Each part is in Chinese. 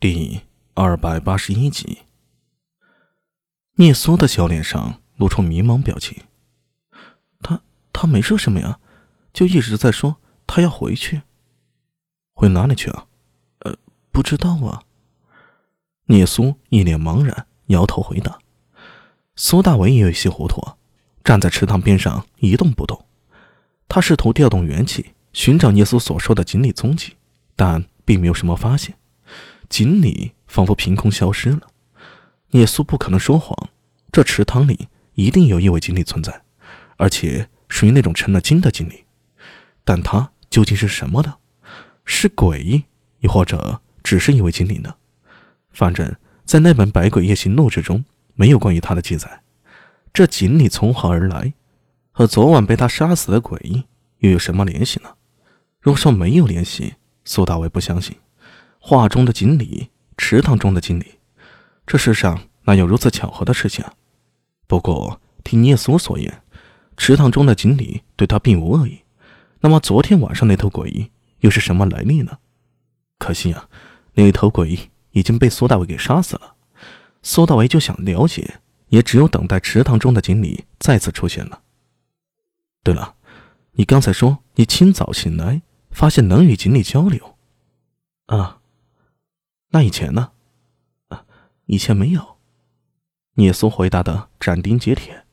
第二百八十一集，聂苏的小脸上露出迷茫表情。他他没说什么呀，就一直在说他要回去。回哪里去啊？呃，不知道啊。聂苏一脸茫然，摇头回答。苏大伟也有些糊涂，站在池塘边上一动不动。他试图调动元气，寻找聂苏所说的锦鲤踪迹，但并没有什么发现。锦鲤仿佛凭空消失了。聂苏不可能说谎，这池塘里一定有一位锦鲤存在，而且属于那种成了精的锦鲤。但它究竟是什么呢？是鬼，又或者只是一位锦鲤呢？反正，在那本《百鬼夜行录》之中，没有关于他的记载。这锦鲤从何而来？和昨晚被他杀死的鬼又有什么联系呢？若说没有联系，苏大伟不相信。画中的锦鲤，池塘中的锦鲤，这世上哪有如此巧合的事情啊？不过听聂苏所言，池塘中的锦鲤对他并无恶意。那么昨天晚上那头鬼又是什么来历呢？可惜啊，那头鬼已经被苏大伟给杀死了。苏大伟就想了解，也只有等待池塘中的锦鲤再次出现了。对了，你刚才说你清早醒来，发现能与锦鲤交流，啊？那以前呢？以前没有。聂苏回答的斩钉截铁。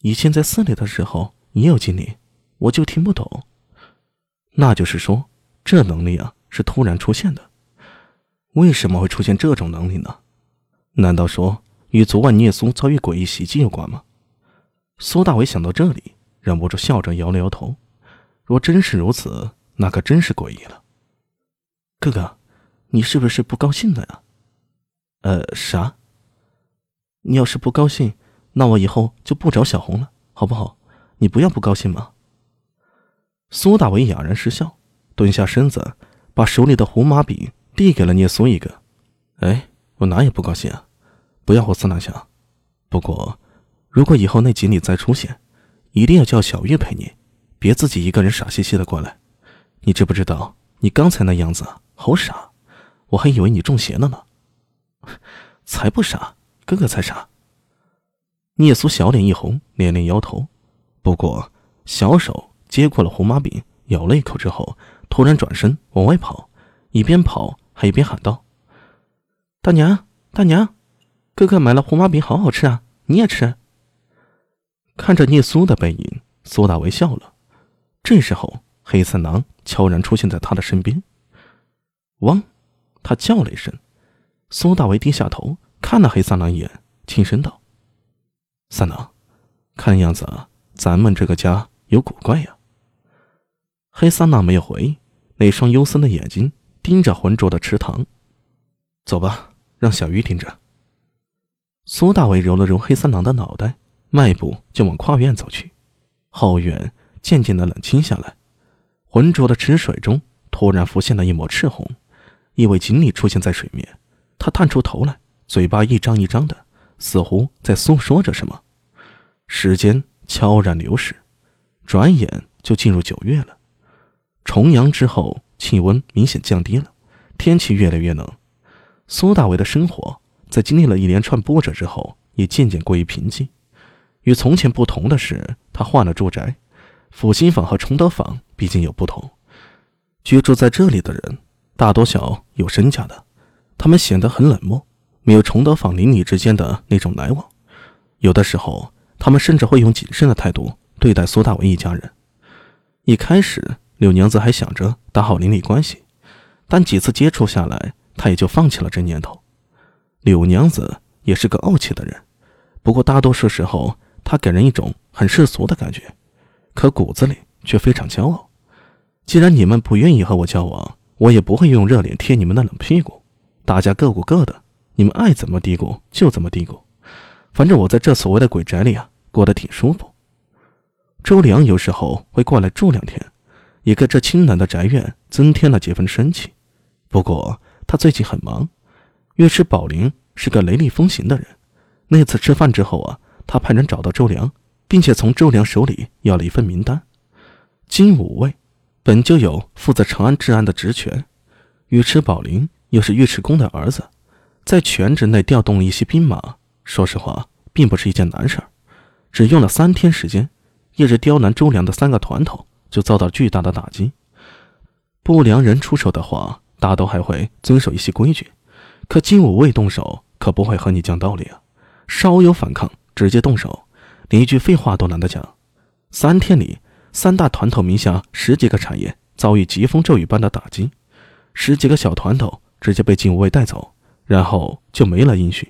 以前在寺里的时候也有经历，我就听不懂。那就是说，这能力啊是突然出现的。为什么会出现这种能力呢？难道说与昨晚聂苏遭遇诡异袭击有关吗？苏大伟想到这里，忍不住笑着摇了摇头。若真是如此，那可真是诡异了。哥哥。你是不是不高兴了呀？呃，啥？你要是不高兴，那我以后就不找小红了，好不好？你不要不高兴嘛。苏大伟哑然失笑，蹲下身子，把手里的胡麻饼递给了聂苏一个。哎，我哪有不高兴啊？不要胡思乱想。不过，如果以后那锦鲤再出现，一定要叫小玉陪你，别自己一个人傻兮兮的过来。你知不知道，你刚才那样子好傻。我还以为你中邪了呢，才不傻，哥哥才傻。聂苏小脸一红，连连摇头。不过小手接过了胡麻饼，咬了一口之后，突然转身往外跑，一边跑还一边喊道：“大娘，大娘，哥哥买了胡麻饼，好好吃啊，你也吃。”看着聂苏的背影，苏大为笑了。这时候，黑三郎悄然出现在他的身边，汪。他叫了一声，苏大为低下头看了黑三郎一眼，轻声道：“三郎，看样子咱们这个家有古怪呀。”黑三郎没有回应，那双幽森的眼睛盯着浑浊的池塘。走吧，让小鱼盯着。苏大为揉了揉黑三郎的脑袋，迈步就往跨院走去。后院渐渐的冷清下来，浑浊的池水中突然浮现了一抹赤红。一位锦鲤出现在水面，他探出头来，嘴巴一张一张的，似乎在诉说着什么。时间悄然流逝，转眼就进入九月了。重阳之后，气温明显降低了，天气越来越冷。苏大伟的生活在经历了一连串波折之后，也渐渐归于平静。与从前不同的是，他换了住宅。阜新坊和崇德坊毕竟有不同，居住在这里的人。大多小有身家的，他们显得很冷漠，没有崇德坊邻里之间的那种来往。有的时候，他们甚至会用谨慎的态度对待苏大伟一家人。一开始，柳娘子还想着打好邻里关系，但几次接触下来，她也就放弃了这念头。柳娘子也是个傲气的人，不过大多数时候，她给人一种很世俗的感觉，可骨子里却非常骄傲。既然你们不愿意和我交往，我也不会用热脸贴你们的冷屁股，大家各顾各的，你们爱怎么嘀咕就怎么嘀咕，反正我在这所谓的鬼宅里啊，过得挺舒服。周良有时候会过来住两天，也给这清冷的宅院增添了几分生气。不过他最近很忙，岳池宝林是个雷厉风行的人。那次吃饭之后啊，他派人找到周良，并且从周良手里要了一份名单，金五位。本就有负责长安治安的职权，尉迟宝林又是尉迟恭的儿子，在全职内调动了一些兵马，说实话，并不是一件难事儿。只用了三天时间，一直刁难周良的三个团头就遭到巨大的打击。不良人出手的话，大都还会遵守一些规矩，可金武卫动手，可不会和你讲道理啊！稍有反抗，直接动手，连一句废话都懒得讲。三天里，三大团头名下十几个产业遭遇疾风骤雨般的打击，十几个小团头直接被金武卫带走，然后就没了音讯。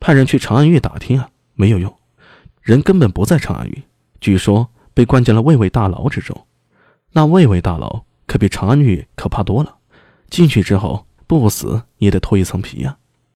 派人去长安狱打听啊，没有用。人根本不在长安狱，据说被关进了卫卫大牢之中。那卫卫大牢可比长安狱可怕多了，进去之后不死也得脱一层皮呀。